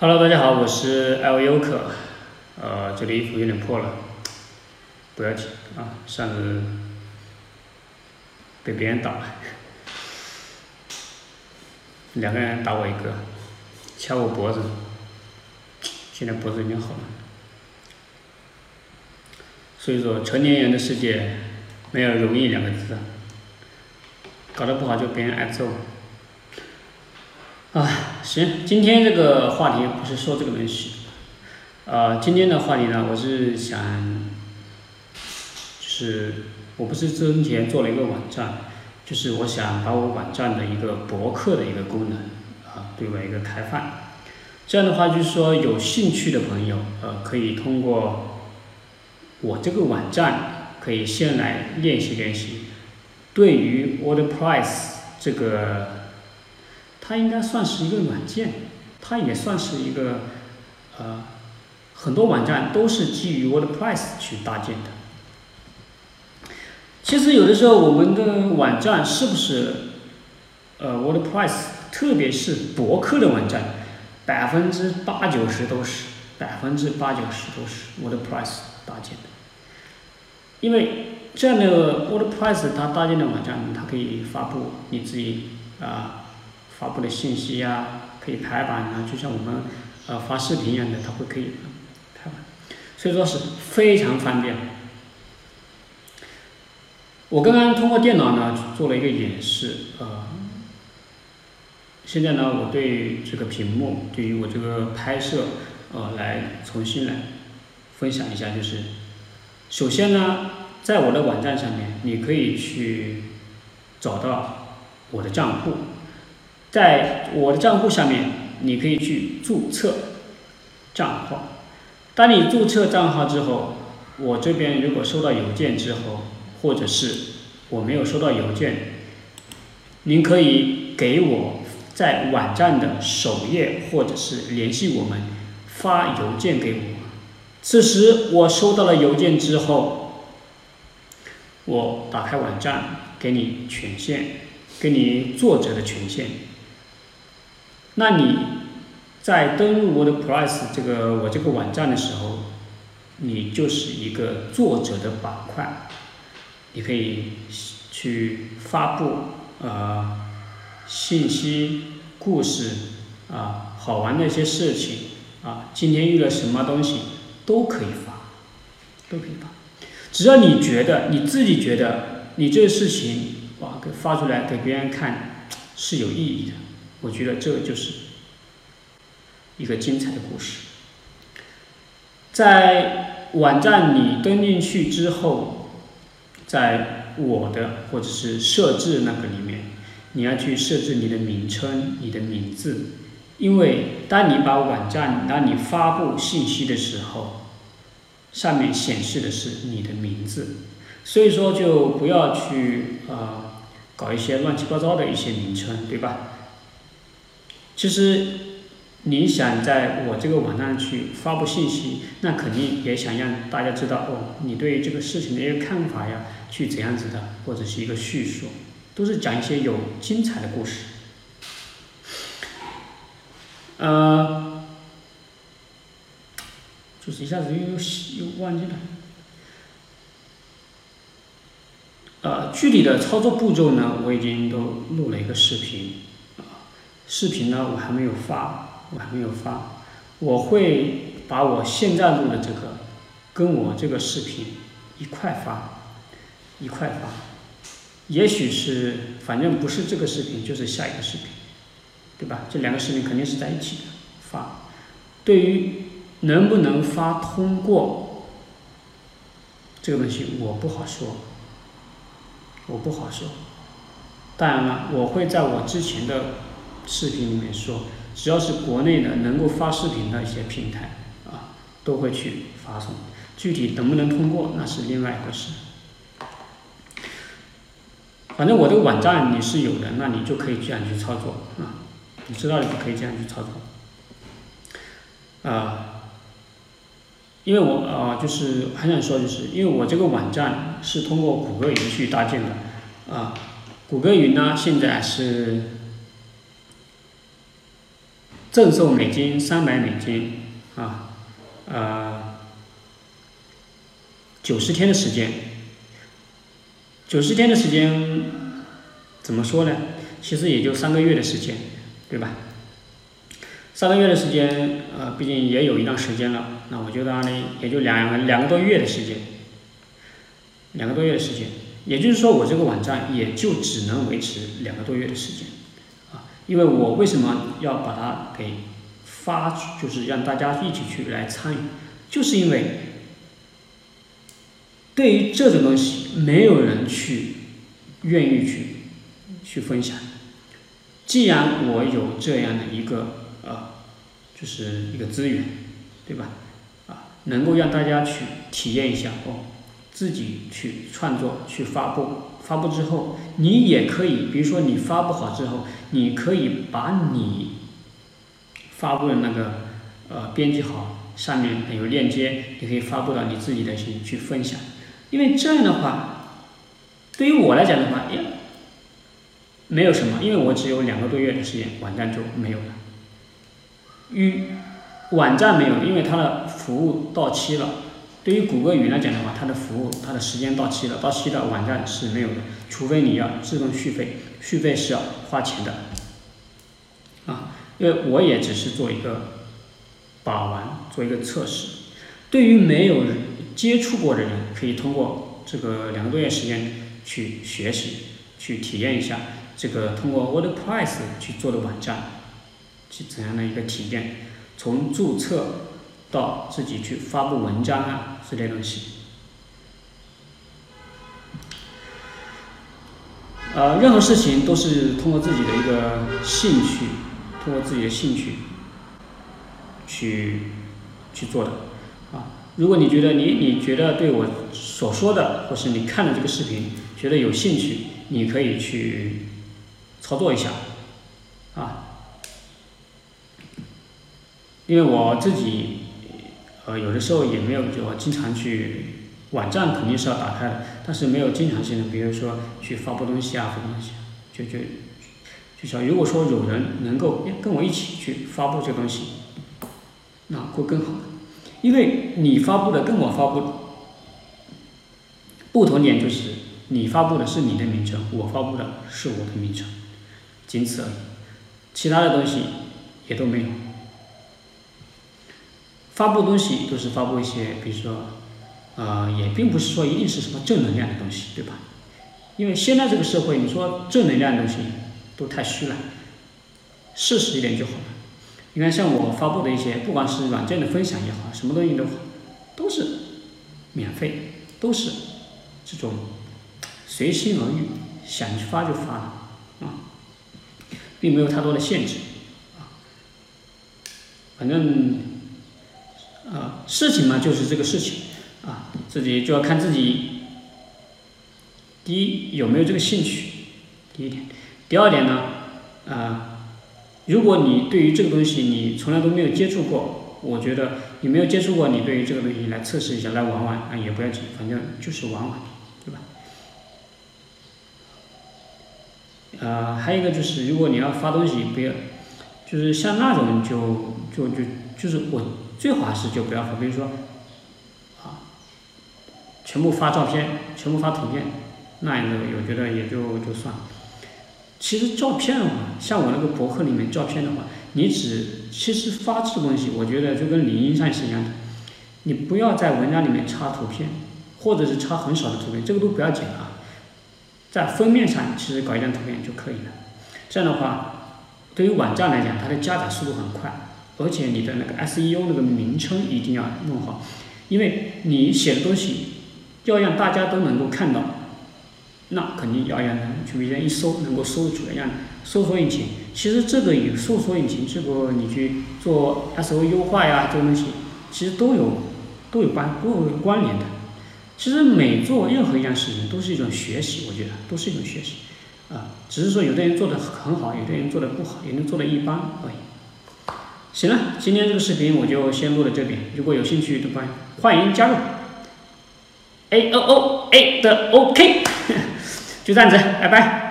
Hello，大家好，我是 L U 可，呃，这个衣服有点破了，不要紧啊，上次被别人打了，两个人打我一个，掐我脖子，现在脖子已经好了，所以说成年人的世界没有容易两个字，搞得不好就别人挨揍。啊，行，今天这个话题不是说这个东西，呃，今天的话题呢，我是想，就是我不是之前做了一个网站，就是我想把我网站的一个博客的一个功能啊对外一个开放，这样的话就是说有兴趣的朋友呃可以通过我这个网站可以先来练习练习，对于 WordPress 这个。它应该算是一个软件，它也算是一个，呃，很多网站都是基于 WordPress 去搭建的。其实有的时候我们的网站是不是，呃，WordPress，特别是博客的网站，百分之八九十都是，百分之八九十都是 WordPress 搭建的。因为这样的 WordPress 它搭建的网站，它可以发布你自己啊。发布的信息呀，可以排版啊，就像我们呃发视频一样的，它会可以排版，所以说是非常方便。我刚刚通过电脑呢做了一个演示，呃，现在呢我对这个屏幕，对于我这个拍摄，呃，来重新来分享一下，就是首先呢，在我的网站上面，你可以去找到我的账户。在我的账户下面，你可以去注册账号。当你注册账号之后，我这边如果收到邮件之后，或者是我没有收到邮件，您可以给我在网站的首页或者是联系我们发邮件给我。此时我收到了邮件之后，我打开网站，给你权限，给你作者的权限。那你在登录 WordPress 这个我这个网站的时候，你就是一个作者的板块，你可以去发布呃信息、故事啊、好玩的一些事情啊，今天遇了什么东西都可以发，都可以发，只要你觉得你自己觉得你这个事情哇给发出来给别人看是有意义的。我觉得这就是一个精彩的故事。在网站你登进去之后，在我的或者是设置那个里面，你要去设置你的名称、你的名字，因为当你把网站当你发布信息的时候，上面显示的是你的名字，所以说就不要去啊搞一些乱七八糟的一些名称，对吧？其实，你想在我这个网站去发布信息，那肯定也想让大家知道哦，你对这个事情的一个看法呀，去怎样子的，或者是一个叙述，都是讲一些有精彩的故事。呃，就是一下子又又忘记了。呃，具体的操作步骤呢，我已经都录了一个视频。视频呢，我还没有发，我还没有发。我会把我现在录的这个，跟我这个视频一块发，一块发。也许是，反正不是这个视频，就是下一个视频，对吧？这两个视频肯定是在一起的发。对于能不能发通过这个东西，我不好说，我不好说。当然了，我会在我之前的。视频里面说，只要是国内的能够发视频的一些平台啊，都会去发送。具体能不能通过，那是另外一回事。反正我这个网站你是有的，那你就可以这样去操作啊。你知道你就可以这样去操作。啊，因为我啊，就是还想说，就是因为我这个网站是通过谷歌云去搭建的啊。谷歌云呢，现在是。赠送美金三百美金啊，呃，九十天的时间，九十天的时间怎么说呢？其实也就三个月的时间，对吧？三个月的时间，呃，毕竟也有一段时间了，那我觉得呢，也就两两个多月的时间，两个多月的时间，也就是说，我这个网站也就只能维持两个多月的时间，因为我为什么要把它给发，就是让大家一起去来参与，就是因为对于这种东西，没有人去愿意去去分享，既然我有这样的一个。就是一个资源，对吧？啊，能够让大家去体验一下哦，自己去创作、去发布，发布之后，你也可以，比如说你发布好之后，你可以把你发布的那个呃编辑好，上面有链接，你可以发布到你自己的去去分享，因为这样的话，对于我来讲的话，也没有什么，因为我只有两个多月的时间，网站就没有了。与网站没有，因为它的服务到期了。对于谷歌云来讲的话，它的服务它的时间到期了，到期的网站是没有的，除非你要自动续费，续费是要花钱的。啊，因为我也只是做一个把玩，做一个测试。对于没有接触过的人，可以通过这个两个多月时间去学习，去体验一下这个通过 WordPress 去做的网站。是怎样的一个体验？从注册到自己去发布文章啊这类东西，呃，任何事情都是通过自己的一个兴趣，通过自己的兴趣去去做的啊。如果你觉得你你觉得对我所说的，或是你看了这个视频觉得有兴趣，你可以去操作一下啊。因为我自己，呃，有的时候也没有就经常去网站肯定是要打开的，但是没有经常性的，比如说去发布东西啊，发布东西，就就就说如果说有人能够跟我一起去发布这个东西，那会更好。因为你发布的跟我发布不同点就是，你发布的是你的名称，我发布的是我的名称，仅此而已，其他的东西也都没有。发布东西都是发布一些，比如说，呃，也并不是说一定是什么正能量的东西，对吧？因为现在这个社会，你说正能量的东西都太虚了，事实一点就好了。你看，像我发布的一些，不管是软件的分享也好，什么东西都好，都是免费，都是这种随心而欲，想去发就发的啊，并没有太多的限制啊，反正。啊，事情嘛就是这个事情，啊，自己就要看自己。第一有没有这个兴趣，第一点。第二点呢，啊，如果你对于这个东西你从来都没有接触过，我觉得你没有接触过，你对于这个东西来测试一下，来玩玩啊也不要紧，反正就是玩玩，对吧？呃，还有一个就是，如果你要发东西，不要，就是像那种就就就就是我。最好还是就不要发，比如说，啊，全部发照片，全部发图片，那样的我觉得也就就算了。其实照片的话，像我那个博客里面照片的话，你只其实发这东西，我觉得就跟领英上是一样的，你不要在文章里面插图片，或者是插很少的图片，这个都不要紧啊，在封面上其实搞一张图片就可以了。这样的话，对于网站来讲，它的加载速度很快。而且你的那个 SEO 那个名称一定要弄好，因为你写的东西要让大家都能够看到，那肯定要让人去别人一搜能够搜出来，让搜索引擎。其实这个与搜索引擎这个你去做 SEO 优化呀，这个东西其实都有都有关都有关联的。其实每做任何一件事情都是一种学习，我觉得都是一种学习啊，只是说有的人做的很好，有的人做的不好，有的人做的一般而已。行了，今天这个视频我就先录到这边。如果有兴趣的话，欢迎加入。A O O A 的 OK，就这样子，拜拜。